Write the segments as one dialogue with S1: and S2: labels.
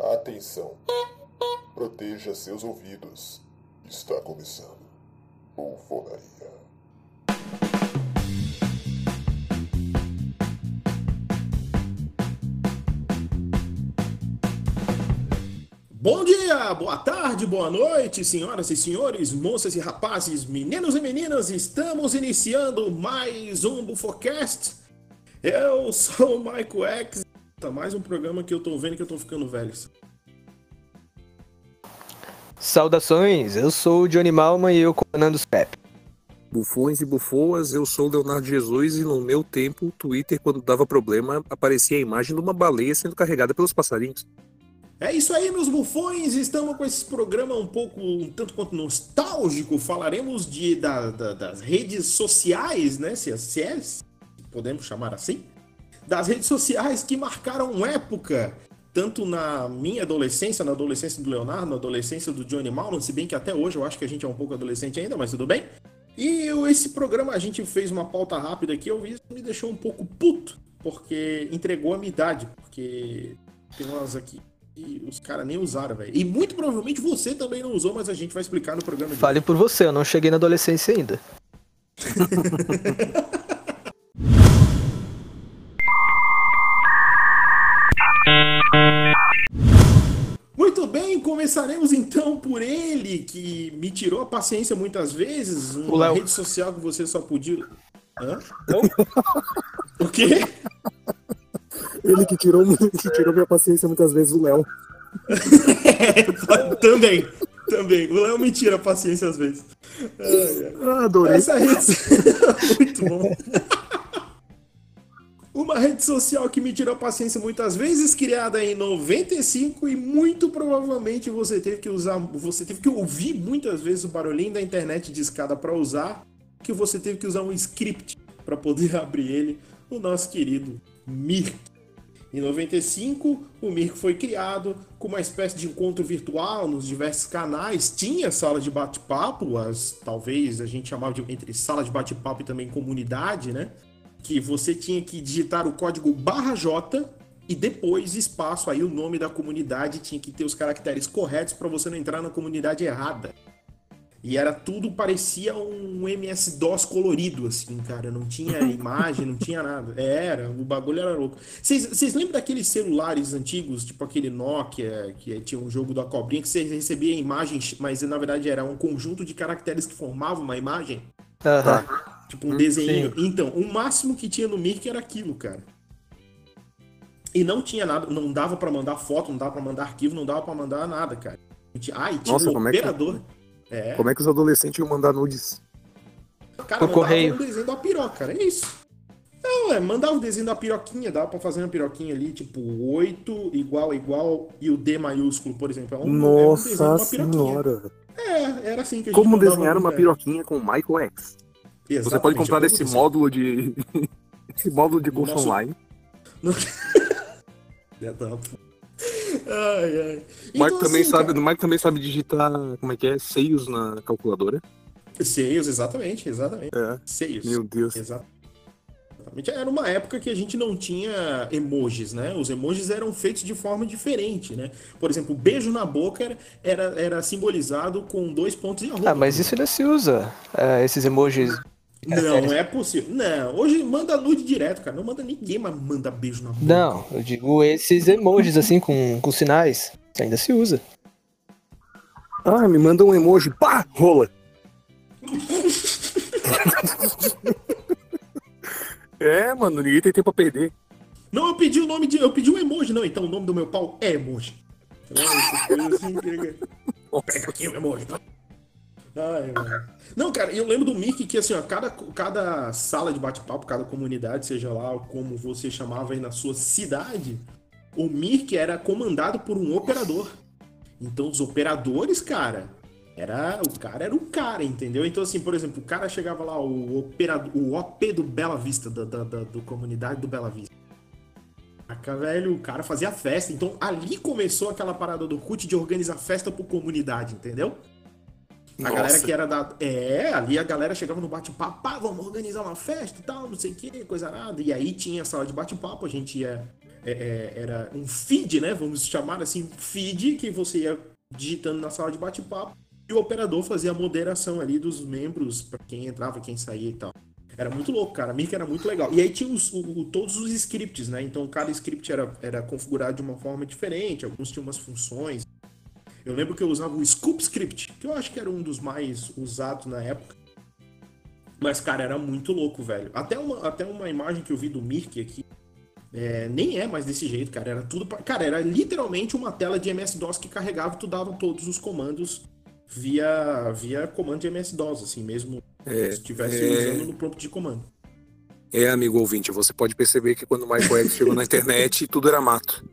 S1: Atenção. Proteja seus ouvidos. Está começando. Bufonaria.
S2: Bom dia, boa tarde, boa noite, senhoras e senhores, moças e rapazes, meninos e meninas, estamos iniciando mais um Bufocast. Eu sou o Michael X, tá mais um programa que eu tô vendo que eu tô ficando velho.
S3: Saudações, eu sou o Johnny Malman e eu comandando os Pep.
S4: Bufões e bufoas, eu sou o Leonardo Jesus e no meu tempo, o Twitter, quando dava problema, aparecia a imagem de uma baleia sendo carregada pelos passarinhos.
S2: É isso aí, meus bufões. Estamos com esse programa um pouco, um tanto quanto nostálgico. Falaremos de, da, da, das redes sociais, né? Se, se é, podemos chamar assim. Das redes sociais que marcaram época. Tanto na minha adolescência, na adolescência do Leonardo, na adolescência do Johnny Malman, se bem que até hoje eu acho que a gente é um pouco adolescente ainda, mas tudo bem. E eu, esse programa a gente fez uma pauta rápida aqui, eu vi, me deixou um pouco puto, porque entregou a minha idade, porque tem umas aqui e os caras nem usaram, velho. E muito provavelmente você também não usou, mas a gente vai explicar no programa. de
S3: Fale por você, eu não cheguei na adolescência ainda.
S2: começaremos então por ele, que me tirou a paciência muitas vezes.
S3: O
S2: Uma
S3: Léo.
S2: rede social que você só podia. Hã? O quê?
S4: Ele que tirou, que tirou minha paciência muitas vezes, o Léo.
S2: também, também. O Léo me tira a paciência às vezes.
S4: Ah, adorei.
S2: Essa rede. Muito bom. Uma rede social que me tirou a paciência muitas vezes, criada em 95 e muito provavelmente você teve que usar, você teve que ouvir muitas vezes o barulhinho da internet de escada para usar, que você teve que usar um script para poder abrir ele, o nosso querido Mirk. Em 95, o Mirk foi criado com uma espécie de encontro virtual nos diversos canais. Tinha sala de bate-papo, as talvez a gente chamava de entre sala de bate-papo e também comunidade, né? Que você tinha que digitar o código barra J e depois espaço aí o nome da comunidade tinha que ter os caracteres corretos para você não entrar na comunidade errada. E era tudo, parecia um MS-DOS colorido, assim, cara. Não tinha imagem, não tinha nada. Era, o bagulho era louco. Vocês lembram daqueles celulares antigos, tipo aquele Nokia, que tinha um jogo da cobrinha, que você recebia imagens, mas na verdade era um conjunto de caracteres que formavam uma imagem?
S3: Aham.
S2: Tipo um desenho. Então, o máximo que tinha no Mirk era aquilo, cara. E não tinha nada, não dava pra mandar foto, não dava pra mandar arquivo, não dava pra mandar nada, cara. E tinha- Ah, e tinha
S4: Nossa,
S2: um
S4: como é que-
S2: operador. É.
S4: Como é que os adolescentes iam mandar nudes?
S2: Cara, mandava
S3: correio.
S2: um desenho da piroca, cara. É isso. Não, é, mandava o desenho da piroquinha, dava pra fazer uma piroquinha ali, tipo, 8 igual, igual, e o D maiúsculo, por exemplo. É um, é um
S4: Nossa
S2: uma piroquinha.
S4: senhora.
S2: É, era assim que a gente
S4: Como desenhar uma piroquinha com Michael X? Você
S2: Exatamente,
S4: pode comprar esse módulo de. esse módulo de curso
S2: Nosso-
S4: online.
S2: Tá. Ai, ai.
S4: O Marco
S2: Então,
S4: também
S2: assim,
S4: sabe,
S2: cara,
S4: Marco também sabe digitar como é que é? Seios na calculadora.
S2: Seios, exatamente, exatamente.
S4: É.
S2: Seios.
S4: Meu Deus.
S2: Exatamente. Era uma época que a gente não tinha emojis, né? Os emojis eram feitos de forma diferente, né? Por exemplo, o beijo na boca era, era, era simbolizado com dois pontos e arroba.
S3: Ah, mas isso ainda se usa. é, esses emojis.
S2: Não é possível. Não, hoje manda nude direto, cara. Não manda ninguém, mas manda beijo na boca.
S3: Não, eu digo esses emojis assim com, com sinais. Ainda se usa.
S4: Ah, me manda um emoji. Pá! Rola! é, mano, ninguém tem tempo a perder.
S2: Não, eu pedi o nome de. Eu pedi um emoji, não. Então o nome do meu pau é emoji. Então, essas coisas assim, pega, pega aqui o emoji. Ai. Não, cara, eu lembro do Mickey que assim, ó, cada, cada sala de bate-papo, cada comunidade, seja lá como você chamava aí na sua cidade, o Mirk era comandado por um operador. Então os operadores, cara, era o cara era o cara, entendeu? Então assim, por exemplo, o cara chegava lá, o operador, o OP do Bela Vista, da, da, da do comunidade do Bela Vista. Caraca, velho, o cara fazia festa. Então ali começou aquela parada do CUT de organizar festa por comunidade, entendeu? A
S4: Nossa.
S2: galera que era da. É, ali a galera chegava no bate-papo, pá, vamos organizar uma festa e tal, não sei o que, coisa nada. E aí tinha a sala de bate-papo, a gente ia é, é, era um feed, né? Vamos chamar assim, feed que você ia digitando na sala de bate-papo e o operador fazia a moderação ali dos membros para quem entrava, quem saía e tal. Era muito louco, cara. A Mirk era muito legal. E aí tinha os, o, todos os scripts, né? Então cada script era, era configurado de uma forma diferente, alguns tinham umas funções. Eu lembro que eu usava o Scoop Script, que eu acho que era um dos mais usados na época. Mas, cara, era muito louco, velho. Até uma, até uma imagem que eu vi do Mirk aqui, é, nem é mais desse jeito, cara. Era tudo. Pra... Cara, era literalmente uma tela de MS-DOS que carregava e tu dava todos os comandos via, via comando de MS-DOS, assim, mesmo é, se estivesse é... usando no prompt de comando.
S4: É, amigo ouvinte, você pode perceber que quando o Michael X chegou na internet, tudo era mato.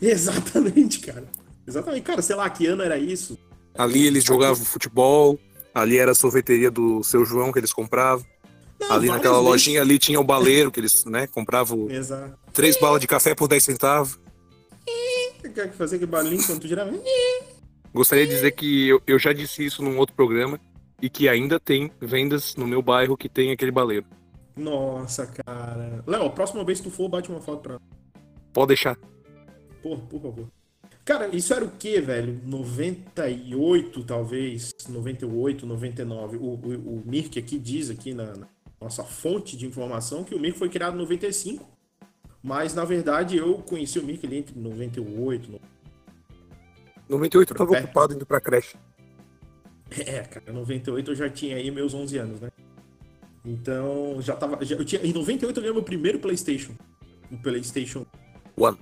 S2: Exatamente, cara. Exatamente. Cara, sei lá, que ano era isso?
S4: Ali eles jogavam futebol, ali era a sorveteria do seu João que eles compravam. Não, ali naquela vezes. lojinha ali tinha o baleiro que eles, né, compravam Exato. três balas de café por 10 centavos.
S2: Quer fazer que barulhinho quando tu girava?
S4: Gostaria de dizer que eu, eu já disse isso num outro programa e que ainda tem vendas no meu bairro que tem aquele baleiro.
S2: Nossa, cara. Léo, próxima vez que tu for, bate uma foto pra.
S4: Pode deixar.
S2: Por, por favor. Cara, isso era o que, velho? 98, talvez? 98, 99. O, o, o Mirk aqui diz aqui na, na, nossa fonte de informação que o Mirk foi criado em 95. Mas, na verdade, eu conheci o Mirk ali entre 98 e
S4: 98 eu tava é. ocupado indo pra creche.
S2: É, cara, 98 eu já tinha aí meus 11 anos, né? Então, já tava. Já, eu tinha, em 98 eu ganhei meu primeiro PlayStation. O PlayStation
S4: One.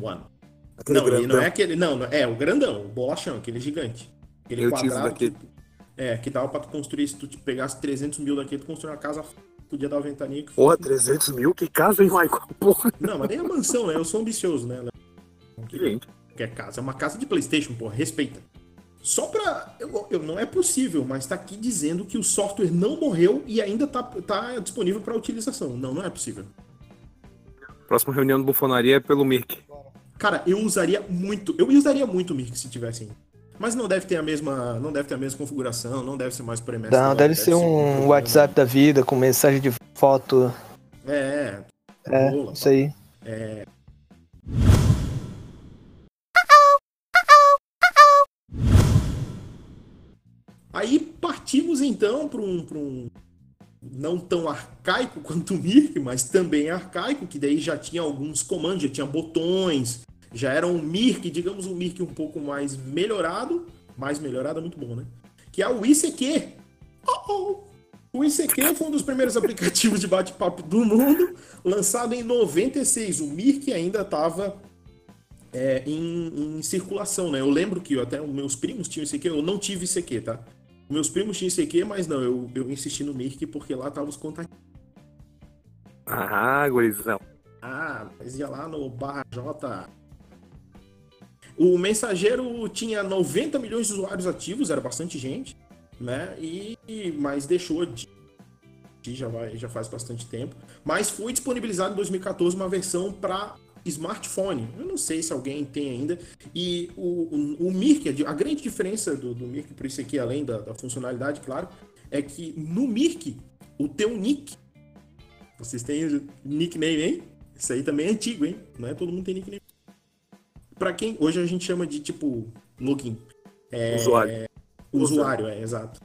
S2: One. Aquele não, grandão. não é aquele. Não, não, é o grandão, o bolachão, aquele gigante. Aquele
S4: eu quadrado. Que,
S2: é, que dava pra tu construir, se tu te pegasse 300 mil daqui, tu construir uma casa. Podia dar uma ventania. Que
S4: Porra, 300 mil? Que casa, hein, Michael? Porra.
S2: Não, mas nem a mansão, né? Eu sou ambicioso, né? Que, que é casa. É uma casa de PlayStation, porra, respeita. Só pra. Eu, eu, não é possível, mas tá aqui dizendo que o software não morreu e ainda tá, tá disponível para utilização. Não, não é possível.
S4: Próxima reunião do Bufonaria é pelo Mirk.
S2: Cara, eu usaria muito. Eu usaria muito o Mirk se tivesse. Mas não deve ter a mesma, não deve ter a mesma configuração, não deve ser mais por MS.
S3: Não, deve, deve ser um WhatsApp da vida com mensagem de foto.
S2: É,
S3: é. Isso aí.
S2: É. Aí partimos então para um, um não tão arcaico quanto o Mirk, mas também arcaico, que daí já tinha alguns comandos, já tinha botões, já era um Mirk, digamos um Mirk um pouco mais melhorado, mais melhorado é muito bom, né? Que é o ICQ. Oh, oh. O ICQ foi um dos primeiros aplicativos de bate-papo do mundo, lançado em 96. O Mirk ainda estava é, em, em, circulação, né? Eu lembro que até meus primos tinham ICQ, eu não tive ICQ, tá? Meus primos tinham ICQ, mas não, eu, eu insisti no Mirk porque lá tava os contatos.
S4: Ah, gurizão.
S2: Ah, mas ia lá no barra J. O mensageiro tinha 90 milhões de usuários ativos, era bastante gente, né? E mas deixou de já vai já faz bastante tempo, mas foi disponibilizado em 2014 uma versão para smartphone. Eu não sei se alguém tem ainda. E o, o, o Mirk, a grande diferença do, do Mirk para isso aqui, além da, da, funcionalidade, claro, é que no Mirk, o teu nick, vocês têm nickname, hein? Isso aí também é antigo, hein? Não é todo mundo tem nickname. Para quem hoje a gente chama de tipo login.
S4: É, usuário.
S2: Usuário, é, exato.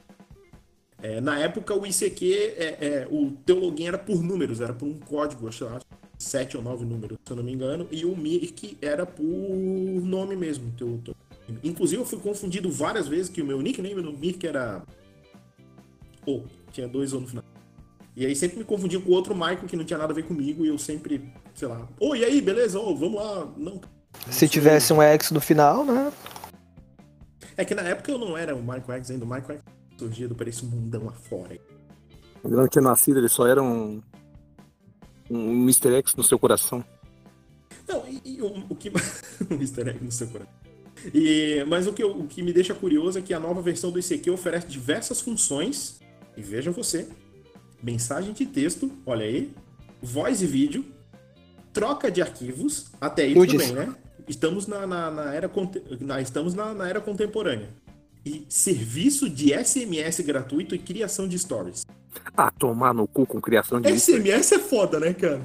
S2: É, na época o ICQ, é, é, o teu login era por números, era por um código, acho, sete ou nove números, se eu não me engano, e o Mirk era por nome mesmo. Teu, teu... Inclusive, eu fui confundido várias vezes que o meu nickname no Mirk era O, tinha dois O no final. E aí sempre me confundia com outro Michael que não tinha nada a ver comigo, e eu sempre, sei lá, ô, e aí, beleza, ô, vamos lá. Não.
S3: Se tivesse um X no final, né?
S2: É que na época eu não era o Michael X ainda, o Michael X surgia do esse mundão afora.
S4: Ele não tinha nascido, ele só era um um Mr. X no seu coração.
S2: Não, e, e o, o, que. um Mr. X no seu coração. E, mas o que, o que me deixa curioso é que a nova versão do ICQ oferece diversas funções. E veja você: mensagem de texto, olha aí, voz e vídeo, troca de arquivos, até aí tudo bem, né? Estamos na, na, na era, na, estamos na, na era contemporânea. E serviço de SMS gratuito e criação de stories.
S4: Ah, tomar no cu com criação de
S2: SMS é foda, né, cara?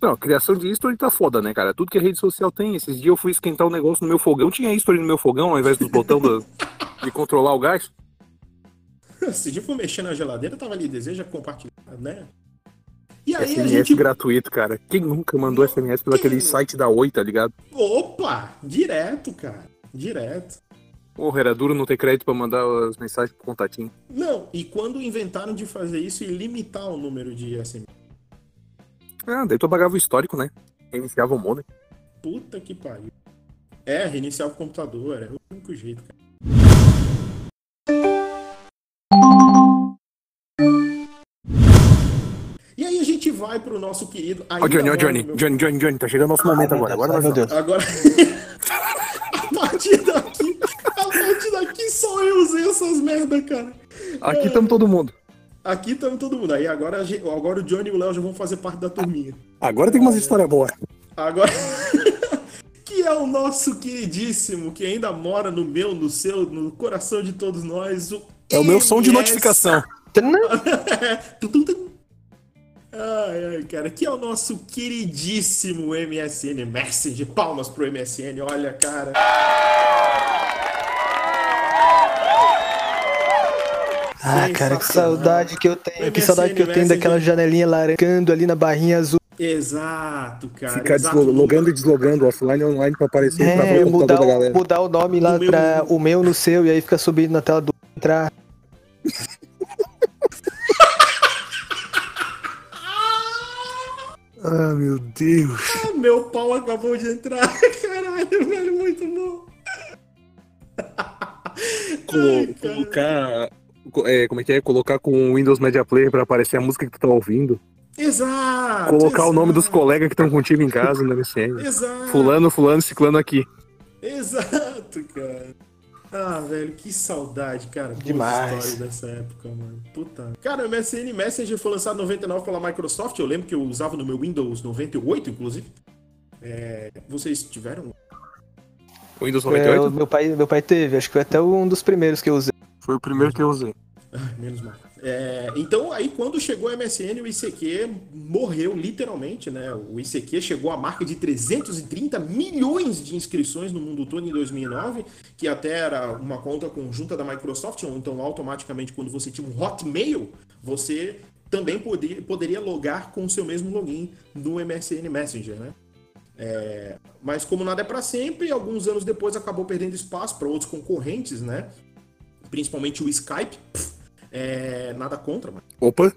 S4: Não, criação de history tá foda, né, cara? Tudo que a rede social tem. Esses dias eu fui esquentar um negócio no meu fogão, tinha history no meu fogão, ao invés do botão do, de controlar o gás.
S2: Se dia for mexer na geladeira, tava ali, deseja compartilhar, né? E aí
S4: SMS a gente... gratuito, cara. Quem nunca mandou SMS pelo aquele site da Oi, tá ligado?
S2: Opa! Direto, cara. Direto.
S4: Porra, era duro não ter crédito para mandar as mensagens pro contatinho.
S2: Não, e quando inventaram de fazer isso e limitar o número de SMS?
S4: Ah, daí tu apagava o histórico, né? Reiniciava o modem.
S2: Puta que pariu. É, reiniciava o computador, é o único jeito, cara. Gente vai pro nosso querido.
S4: Ó, oh, Johnny, ó, oh, Johnny, meu... Johnny, Johnny, Johnny, tá chegando nosso ah, momento agora. Agora,
S2: meu Deus. Agora. a partir daqui, a partir daqui só eu usei essas merda, cara.
S4: Aqui estamos é... todo mundo.
S2: Aqui estamos todo mundo. Aí agora, agora o Johnny e o Léo já vão fazer parte da turminha.
S4: Agora tem umas histórias boas.
S2: Agora. que é o nosso queridíssimo, que ainda mora no meu, no seu, no coração de todos nós. O
S4: é o meu som de notificação.
S2: Ai, ai, cara, que é o nosso queridíssimo MSN Messenger. Palmas pro MSN, olha, cara.
S3: Ah, cara, que saudade que eu tenho. Que saudade que eu tenho daquela janelinha largando ali na barrinha azul.
S2: Exato, cara.
S4: Ficar logando e deslogando offline e online pra aparecer
S3: é, pra mudar, da galera. Mudar o nome lá o pra meu... o meu no seu e aí fica subindo na tela do entrar.
S4: ah, meu Deus.
S2: Ah, meu pau acabou de entrar. Caralho, velho, muito bom.
S4: Ai, colocar é, como é que é? Colocar com o Windows Media Player pra aparecer a música que tu tá ouvindo.
S2: Exato!
S4: Colocar
S2: exato.
S4: o nome dos colegas que estão contigo em casa no MSN.
S2: Exato!
S4: Fulano, fulano, ciclano aqui.
S2: Exato, cara. Ah, velho, que saudade, cara.
S3: Demais.
S2: história dessa época, mano. Puta. Cara, o MSN Messenger foi lançado em 99 pela Microsoft. Eu lembro que eu usava no meu Windows 98, inclusive. É... Vocês tiveram?
S4: O Windows 98?
S3: É, meu, pai, meu pai teve, acho que foi até um dos primeiros que eu usei.
S4: Foi o primeiro que eu usei.
S2: Ah, menos mal. É, então, aí quando chegou o MSN, o ICQ morreu literalmente, né? O ICQ chegou à marca de 330 milhões de inscrições no mundo todo em 2009, que até era uma conta conjunta da Microsoft, então automaticamente quando você tinha um Hotmail, você também poderia, logar com o seu mesmo login no MSN Messenger, né? É, mas como nada é para sempre, alguns anos depois acabou perdendo espaço para outros concorrentes, né? principalmente o Skype. É, nada contra, mas.
S4: Opa!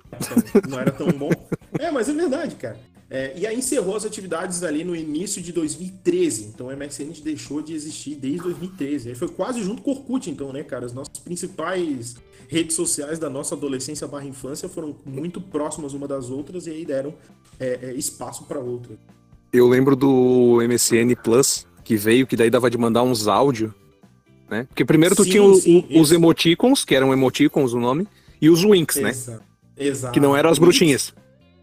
S2: Não era tão bom. É, mas é verdade, cara. É, e aí encerrou as atividades ali no início de 2013. Então o MSN deixou de existir desde 2013. Aí foi quase junto com o Orkut, então, né, cara? As nossas principais redes sociais da nossa adolescência barra infância foram muito próximas uma das outras e aí deram é, é, espaço para outra.
S4: Eu lembro do MSN Plus, que veio, que daí dava de mandar uns áudios né? Porque primeiro tu sim, tinha o, sim, os emoticons, que eram emoticons o nome, e os winks, né?
S2: Exato.
S4: Que não eram as bruxinhas.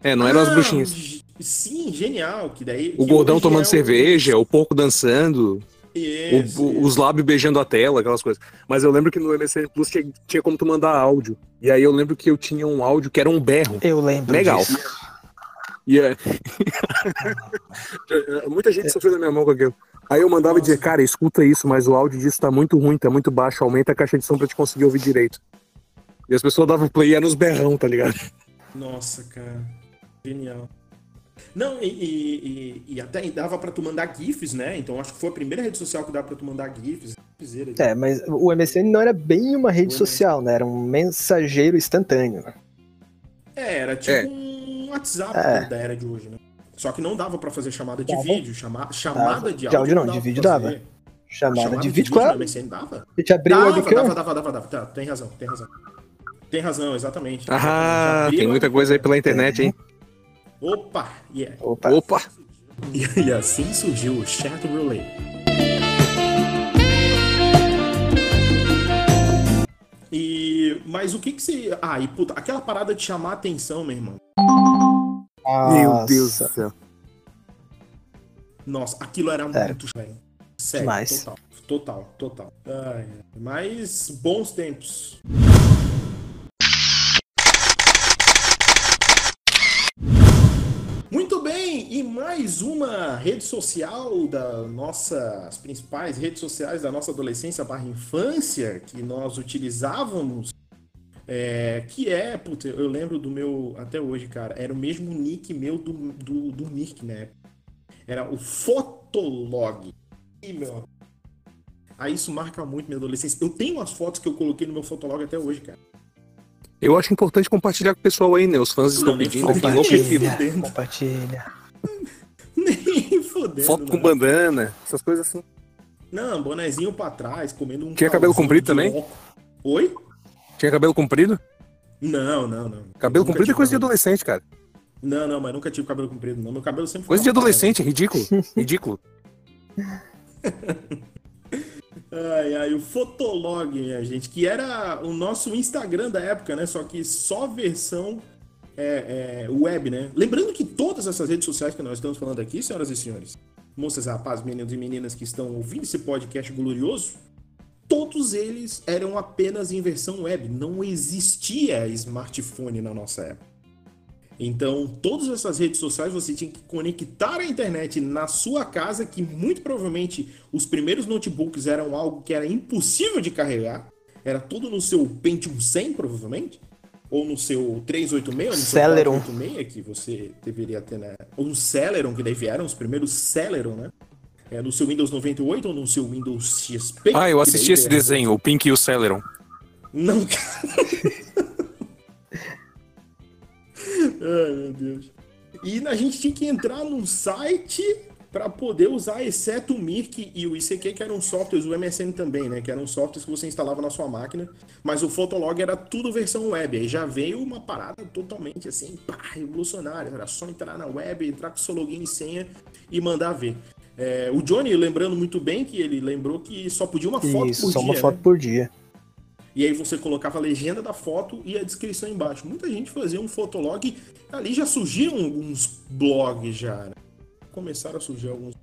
S4: É, não eram as ah, bruxinhas.
S2: Sim, genial. Que daí,
S4: o
S2: que
S4: gordão tomando é o... cerveja, o porco dançando.
S2: Isso,
S4: o,
S2: isso.
S4: Os lábios beijando a tela, aquelas coisas. Mas eu lembro que no MSN Plus tinha, tinha como tu mandar áudio. E aí eu lembro que eu tinha um áudio que era um berro.
S3: Eu lembro.
S4: Legal. Disso. E é... Muita gente sofreu na minha mão com aquilo. Aí eu mandava dizer, cara, escuta isso, mas o áudio disso tá muito ruim, tá muito baixo, aumenta a caixa de som pra te conseguir ouvir direito. E as pessoas davam play e era nos berrão, tá ligado?
S2: Nossa, cara. Genial. Não, e, e, e, até dava pra tu mandar GIFs, né? Então acho que foi a primeira rede social que dava pra tu mandar GIFs.
S3: É, mas o MSN não era bem uma rede social, né? Era um mensageiro instantâneo.
S2: É, era tipo é. um WhatsApp é. da era de hoje, né? Só que não dava para fazer chamada de dava. vídeo, chama, chamada de áudio. De áudio
S3: não, de vídeo dava. Chamada, chamada, de, de vídeo, claro.
S2: MSN dava?
S3: Você te abriu
S2: dava, dava, dava, dava, dava, Tá, tem razão, tem razão. Tem razão, exatamente.
S4: Ah, tem muita coisa aí pela internet, hein?
S2: Opa, yeah.
S3: Opa.
S4: Opa.
S2: E, e assim surgiu o Chat Relay. E, mas o que que se... Ah, e puta, aquela parada de chamar atenção, meu irmão.
S4: Nossa. Meu Deus do céu.
S2: Nossa, aquilo era é. muito velho. Sério,
S3: Demais.
S2: total. Total, total. Ai, mas bons tempos. Muito bem, e mais uma rede social da nossa, as principais redes sociais da nossa adolescência barra infância que nós utilizávamos, é, que é, puta, eu lembro do meu, até hoje, cara, era o mesmo nick meu do, do, do Mirk, né? Era o Fotolog. E, meu, aí isso marca muito minha adolescência. Eu tenho as fotos que eu coloquei no meu Fotolog até hoje, cara.
S4: Eu acho importante compartilhar com o pessoal aí, né? Os fãs estão pedindo aqui
S3: compartilha, compartilha.
S2: Nem fodendo.
S4: Foto com bandana, essas coisas assim.
S2: Não, bonezinho pra trás, comendo um.
S4: Tinha cabelo comprido também?
S2: Oi?
S4: Tinha cabelo comprido?
S2: Não, não, não.
S4: Cabelo comprido é coisa de adolescente, cara.
S2: Não, não, mas nunca tive cabelo comprido, não. Meu cabelo sempre
S4: foi. Coisa de adolescente, cara. ridículo. ridículo.
S2: Ai, ai, o Fotolog, minha gente, que era o nosso Instagram da época, né? Só que só versão é, é, web, né? Lembrando que todas essas redes sociais que nós estamos falando aqui, senhoras e senhores, moças, rapazes, meninos e meninas que estão ouvindo esse podcast glorioso, todos eles eram apenas em versão web. Não existia smartphone na nossa época. Então, todas essas redes sociais você tinha que conectar a internet na sua casa, que muito provavelmente os primeiros notebooks eram algo que era impossível de carregar. Era tudo no seu Pentium 100, provavelmente. Ou no seu 386, ou no
S3: Celeron.
S2: seu 486, que você deveria ter, né? Ou no Celeron, que daí vieram os primeiros Celeron, né? É, no seu Windows 98 ou no seu Windows XP.
S4: Ah, eu assisti esse desenho, o Pink e o Celeron.
S2: Não, cara. Ai, meu Deus. E a gente tinha que entrar num site para poder usar, exceto o Mirk e o ICQ, que eram softwares, o MSN também, né? Que eram softwares que você instalava na sua máquina, mas o Fotolog era tudo versão web. Aí já veio uma parada totalmente assim, pá, revolucionária. Era só entrar na web, entrar com seu login e senha e mandar ver. É, o Johnny, lembrando muito bem que ele lembrou que só podia uma foto
S3: Isso,
S2: por
S3: só
S2: dia.
S3: uma foto
S2: né?
S3: por dia.
S2: E aí você colocava a legenda da foto e a descrição embaixo. Muita gente fazia um fotolog. Ali já surgiram alguns blogs já. Né? Começaram a surgir alguns.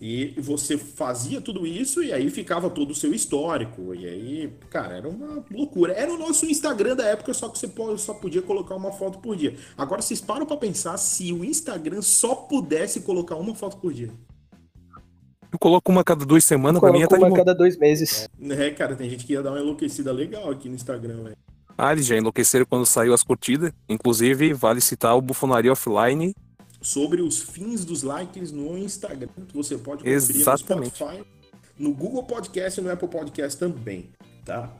S2: E você fazia tudo isso e aí ficava todo o seu histórico. E aí, cara, era uma loucura. Era o nosso Instagram da época, só que você só podia colocar uma foto por dia. Agora vocês param pra pensar se o Instagram só pudesse colocar uma foto por dia.
S4: Eu coloco uma cada duas semanas, pra mim
S3: Coloco
S4: tá
S3: uma a cada dois meses.
S2: É, cara, tem gente que ia dar uma enlouquecida legal aqui no Instagram, velho.
S4: Ah, eles já enlouqueceram quando saiu as curtidas. Inclusive, vale citar o Bufonaria Offline.
S2: sobre os fins dos likes no Instagram. Você pode conferir
S4: Exatamente.
S2: no Spotify, no Google Podcast e no Apple Podcast também, tá?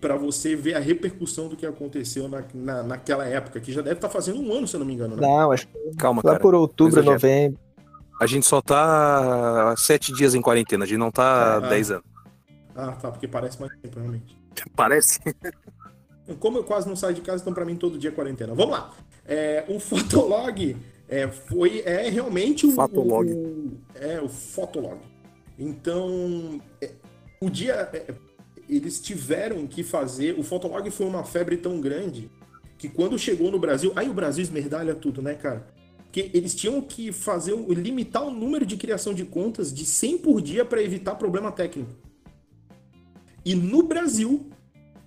S2: Para você ver a repercussão do que aconteceu na, na, naquela época, que já deve estar fazendo um ano, se eu não me engano, né?
S3: Não, acho que
S4: Calma,
S3: lá
S4: cara.
S3: por outubro,
S4: exagero.
S3: novembro.
S4: A gente só tá sete dias em quarentena, a gente não tá
S2: Ah.
S4: dez anos.
S2: Ah, tá, porque parece mais tempo, realmente.
S4: Parece.
S2: Como eu quase não saio de casa, então para mim todo dia é quarentena. Vamos lá. É, o Fotolog é, foi, é realmente o.
S4: Fotolog.
S2: o- é, o Fotolog. Então, é, o dia. é, eles tiveram que fazer. O Fotolog foi uma febre tão grande que quando chegou no Brasil. Aí o Brasil esmerdalha tudo, né, cara? Porque eles tinham que fazer limitar o número de criação de contas de 100 por dia para evitar problema técnico. E no Brasil,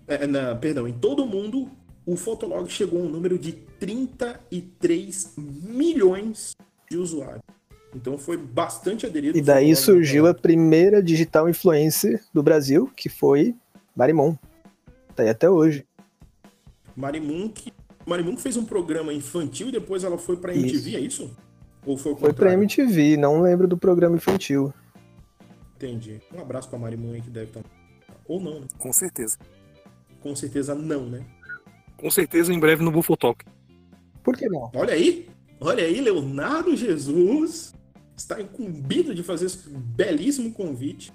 S2: é, na- perdão, em todo o mundo, o Fotolog chegou a um número de 33 milhões de usuários. Então foi bastante aderido.
S3: E daí
S2: Fotolog
S3: surgiu a primeira digital influencer do Brasil, que foi Marimon. Tá aí até hoje.
S2: época. Marimun que Marimun fez um programa infantil e depois ela foi pra
S3: Isso.
S2: MTV, é isso? Ou foi o
S3: Foi pra? MTV, não lembro do programa infantil.
S2: Entendi. Um abraço pra Marimun aí que deve estar. Ou não, né?
S4: Com certeza.
S2: Com certeza não, né?
S4: Com certeza, em breve no Bufotalk.
S3: Por que não?
S2: Olha aí, olha aí, Leonardo Jesus está incumbido de fazer esse belíssimo convite.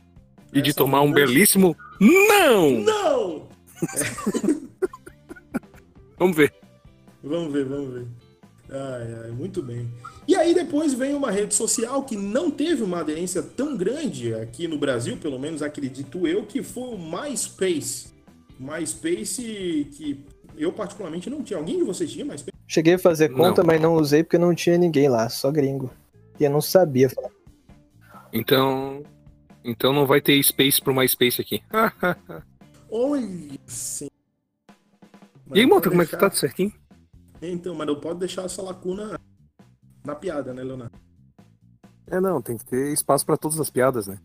S4: E de tomar um belíssimo. Não!
S2: Não!
S4: Vamos ver.
S2: Vamos ver, vamos ver. Ai, ai, muito bem. E aí depois vem uma rede social que não teve uma aderência tão grande aqui no Brasil, pelo menos acredito eu, que foi o MySpace. MySpace que eu particularmente não tinha. Alguém de vocês tinha MySpace?
S3: Cheguei a fazer
S4: Não.
S3: conta, mas não usei porque não tinha ninguém lá, só gringo. E eu não sabia falar.
S4: Então. Então não vai ter space pro MySpace aqui.
S2: Olha sim.
S4: e aí,
S2: não
S4: Mota, como é que tá
S2: deixar-
S4: tudo certinho?
S2: Então, mas não pode deixar essa lacuna na piada, né, Leonardo?
S4: É, não, tem que ter espaço para todas as piadas, né?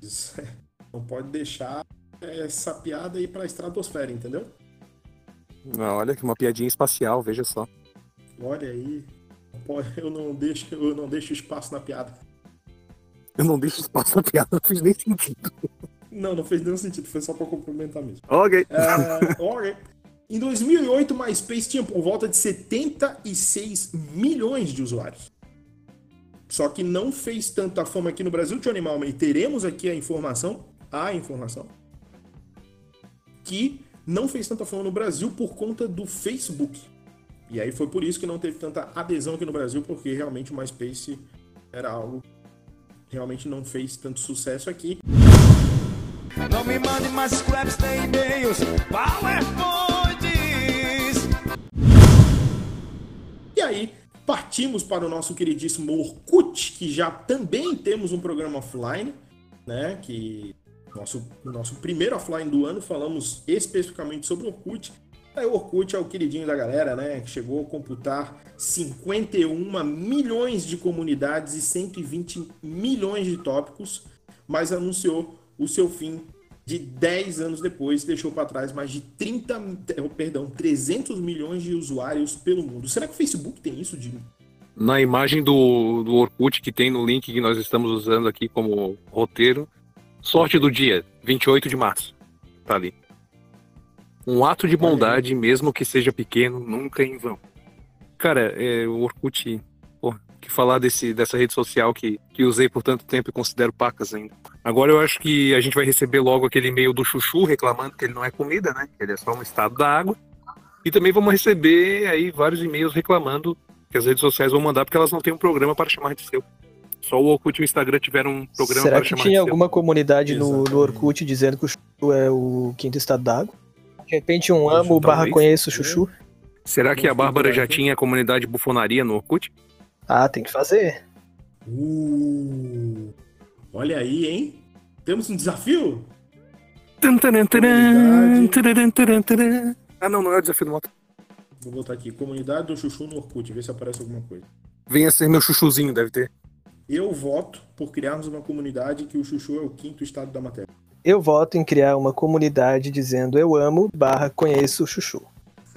S2: Não pode deixar essa piada ir pra estratosfera, entendeu?
S4: Não, olha que uma piadinha espacial, veja só.
S2: Olha aí. Eu não deixo, eu não deixo espaço na piada.
S4: Eu não deixo espaço na piada, não fez nem sentido.
S2: Não, não fez nenhum sentido, foi só pra complementar mesmo.
S4: Ok.
S2: É, ok. Em 2008, o MySpace tinha por volta de 76 milhões de usuários. Só que não fez tanta fama aqui no Brasil, Johnny Malman, e teremos aqui a informação, a informação, que não fez tanta fama no Brasil por conta do Facebook. E aí foi por isso que não teve tanta adesão aqui no Brasil, porque realmente o MySpace era algo que realmente não fez tanto sucesso aqui. Não me mande mais scraps nem e-mails, PowerPoints. Aí, partimos para o nosso queridíssimo Orkut, que já também temos um programa offline, né? Que nosso, nosso primeiro offline do ano, falamos especificamente sobre o Orkut. Aí, o Orkut é o queridinho da galera, né? Que chegou a computar 51 milhões de comunidades e 120 milhões de tópicos, mas anunciou o seu fim de 10 anos depois, deixou para trás mais de 30, perdão, 300 milhões de usuários pelo mundo. Será que o Facebook tem isso, Jimmy?
S4: Na imagem do, do Orkut que tem no link que nós estamos usando aqui como roteiro, sorte do dia, 28 de março. Tá ali. Um ato de bondade, mesmo que seja pequeno, nunca é em vão. Cara, é, o Orkut que falar desse, dessa rede social que, que usei por tanto tempo e considero pacas ainda. Agora eu acho que a gente vai receber logo aquele e-mail do Chuchu reclamando que ele não é comida, né? Que ele é só um estado da água. E também vamos receber aí vários e-mails reclamando que as redes sociais vão mandar porque elas não têm um programa para chamar de seu. Só o Orkut e o Instagram tiveram um programa
S3: Será
S4: para chamar de seu.
S3: Será que tinha alguma comunidade no, no, Orkut dizendo que o Chuchu é o quinto estado da água? De repente um amo barra conheço o Chuchu?
S4: Será que a Bárbara já tinha a comunidade bufonaria no Orkut?
S3: Ah, tem que fazer.
S2: Uh, olha aí, hein? Temos um desafio?
S4: Ah, não, não é o desafio do moto.
S2: Vou botar aqui, comunidade do chuchu no Orkut, ver se aparece alguma coisa.
S4: Venha ser meu chuchuzinho, deve ter.
S2: Eu voto por criarmos uma comunidade que o chuchu é o quinto estado da matéria.
S3: Eu voto em criar uma comunidade dizendo eu amo barra conheço o chuchu.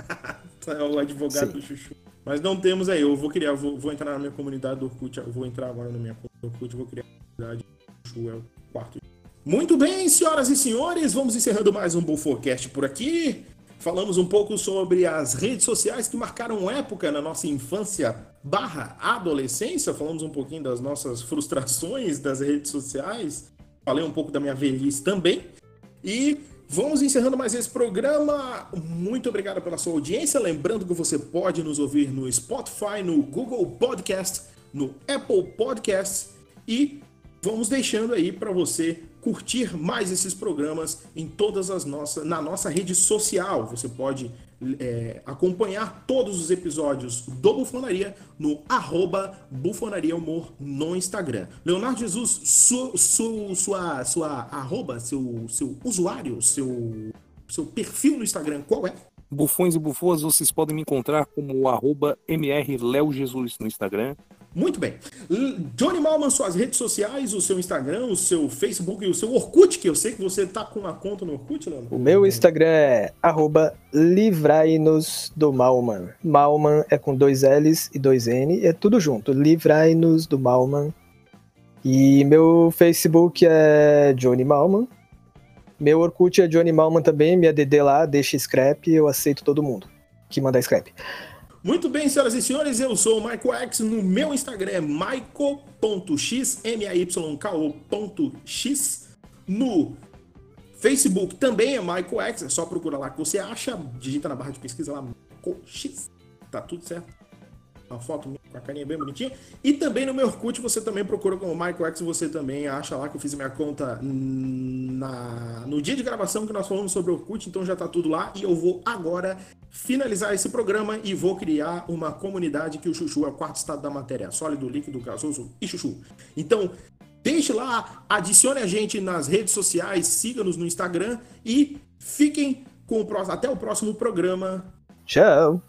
S2: é o advogado Sim. do chuchu. Mas não temos aí. Eu vou criar, vou, vou entrar na minha comunidade do Orkut. Vou entrar agora na minha comunidade do Orkut. Vou criar a comunidade do é quarto. Muito bem, senhoras e senhores, vamos encerrando mais um Bullforecast por aqui. Falamos um pouco sobre as redes sociais que marcaram época na nossa infância barra adolescência. Falamos um pouquinho das nossas frustrações das redes sociais. Falei um pouco da minha velhice também. E Vamos encerrando mais esse programa. Muito obrigado pela sua audiência. Lembrando que você pode nos ouvir no Spotify, no Google Podcast, no Apple Podcast e vamos deixando aí para você curtir mais esses programas em todas as nossas na nossa rede social. Você pode é, acompanhar todos os episódios do Bufonaria no arroba Bufonaria Humor no Instagram. Leonardo Jesus, su, su, sua, sua arroba, seu, seu usuário, seu, seu perfil no Instagram, qual é?
S4: Bufões e bufoas, vocês podem me encontrar como arroba mrleojesus no Instagram.
S2: Muito bem. Johnny Malman, suas redes sociais, o seu Instagram, o seu Facebook e o seu Orkut, que eu sei que você tá com uma conta no Orkut, Leandro.
S3: O meu Instagram é arroba do Malman. Malman é com dois L's e dois N, é tudo junto. Livrai-nos do Malman. E meu Facebook é Johnny Malman. Meu Orkut é Johnny Malman também, minha DD lá, deixa scrap, eu aceito todo mundo que mandar scrap.
S2: Muito bem, senhoras e senhores, eu sou o Michael X. No meu Instagram é michael.x. No Facebook também é Michael X, é só procurar lá que você acha, digita na barra de pesquisa lá, Michael X. Tá tudo certo uma foto a carinha bem bonitinha. E também no meu Orkut você também procura como Michael X, você também acha lá que eu fiz minha conta na, no dia de gravação que nós falamos sobre o Orkut, então já tá tudo lá. E eu vou agora finalizar esse programa e vou criar uma comunidade que o Chuchu é o quarto estado da matéria, sólido, líquido, gasoso e Chuchu. Então, deixe lá, adicione a gente nas redes sociais, siga-nos no Instagram e fiquem com o próximo, até o próximo programa.
S3: Tchau!